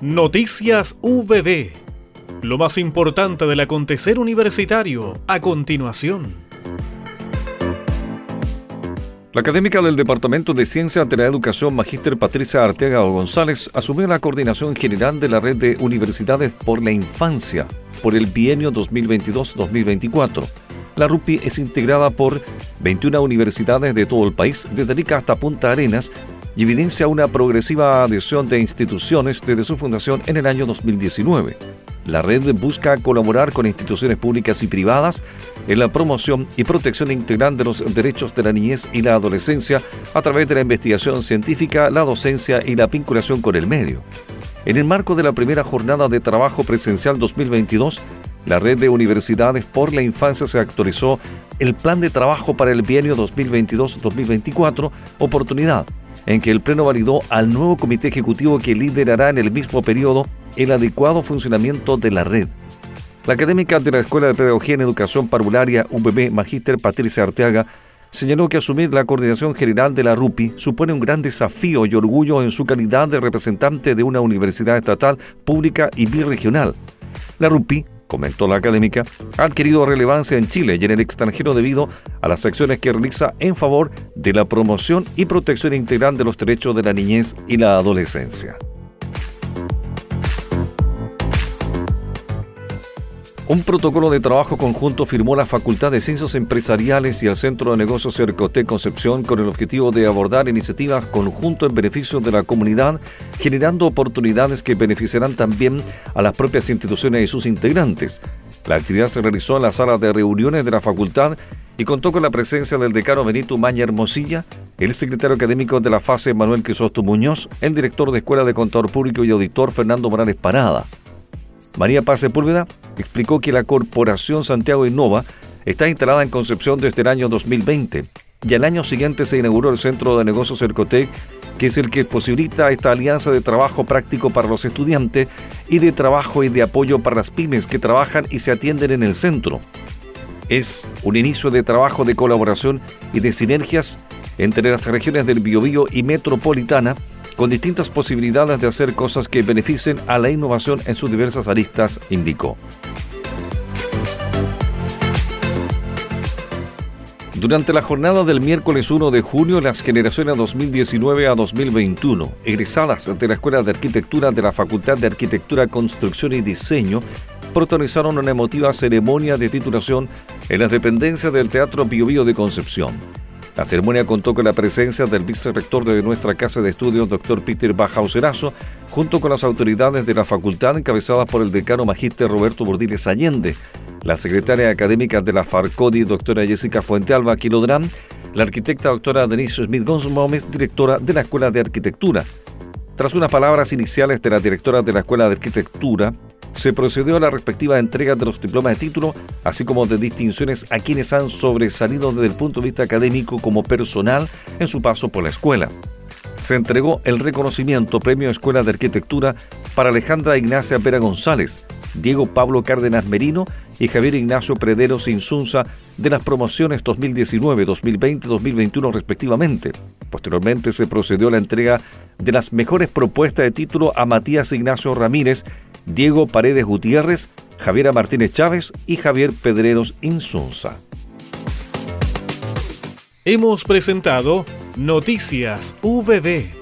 Noticias VB. Lo más importante del acontecer universitario a continuación. La académica del Departamento de Ciencias de la Educación, Magíster Patricia Arteaga González, asumió la coordinación general de la red de universidades por la infancia por el bienio 2022-2024. La RUPI es integrada por 21 universidades de todo el país, desde Rica hasta Punta Arenas, y evidencia una progresiva adhesión de instituciones desde su fundación en el año 2019. La red busca colaborar con instituciones públicas y privadas en la promoción y protección integral de los derechos de la niñez y la adolescencia a través de la investigación científica, la docencia y la vinculación con el medio. En el marco de la primera jornada de trabajo presencial 2022, la red de universidades por la infancia se actualizó el plan de trabajo para el bienio 2022-2024, oportunidad en que el Pleno validó al nuevo comité ejecutivo que liderará en el mismo periodo el adecuado funcionamiento de la red. La académica de la Escuela de Pedagogía en Educación Parvularia UBB, Magíster Patricia Arteaga, señaló que asumir la coordinación general de la RUPI supone un gran desafío y orgullo en su calidad de representante de una universidad estatal, pública y birregional. La RUPI comentó la académica, ha adquirido relevancia en Chile y en el extranjero debido a las acciones que realiza en favor de la promoción y protección integral de los derechos de la niñez y la adolescencia. Un protocolo de trabajo conjunto firmó la Facultad de Ciencias Empresariales y el Centro de Negocios Cercoté Concepción con el objetivo de abordar iniciativas conjuntas en beneficio de la comunidad, generando oportunidades que beneficiarán también a las propias instituciones y sus integrantes. La actividad se realizó en la sala de reuniones de la facultad y contó con la presencia del decano Benito Maña Hermosilla, el secretario académico de la fase Manuel Crisosto Muñoz, el director de Escuela de Contador Público y Auditor Fernando Morales Parada. María Paz Sepúlveda explicó que la Corporación Santiago Innova está instalada en Concepción desde el año 2020 y al año siguiente se inauguró el Centro de Negocios Cercotec, que es el que posibilita esta alianza de trabajo práctico para los estudiantes y de trabajo y de apoyo para las pymes que trabajan y se atienden en el centro. Es un inicio de trabajo de colaboración y de sinergias entre las regiones del Biobío y Metropolitana con distintas posibilidades de hacer cosas que beneficien a la innovación en sus diversas aristas, indicó. Durante la jornada del miércoles 1 de junio, las generaciones 2019 a 2021, egresadas de la Escuela de Arquitectura de la Facultad de Arquitectura, Construcción y Diseño, protagonizaron una emotiva ceremonia de titulación en las dependencias del Teatro Bio, de Concepción. La ceremonia contó con la presencia del vicerrector de nuestra casa de estudios, doctor Peter Bajauserazo, junto con las autoridades de la facultad encabezadas por el decano magíster Roberto Bordiles Allende, la secretaria académica de la FARCODI, doctora Jessica Fuentealba Quilodrán, la arquitecta doctora Denise Smith Gómez, directora de la Escuela de Arquitectura. Tras unas palabras iniciales de la directora de la Escuela de Arquitectura, se procedió a la respectiva entrega de los diplomas de título, así como de distinciones a quienes han sobresalido desde el punto de vista académico como personal en su paso por la escuela. Se entregó el reconocimiento Premio Escuela de Arquitectura para Alejandra Ignacia Pera González, Diego Pablo Cárdenas Merino y Javier Ignacio Prederos Insunza de las promociones 2019, 2020, 2021 respectivamente. Posteriormente se procedió a la entrega de las mejores propuestas de título a Matías Ignacio Ramírez Diego Paredes Gutiérrez, Javiera Martínez Chávez y Javier Pedreros Insunza. Hemos presentado Noticias VB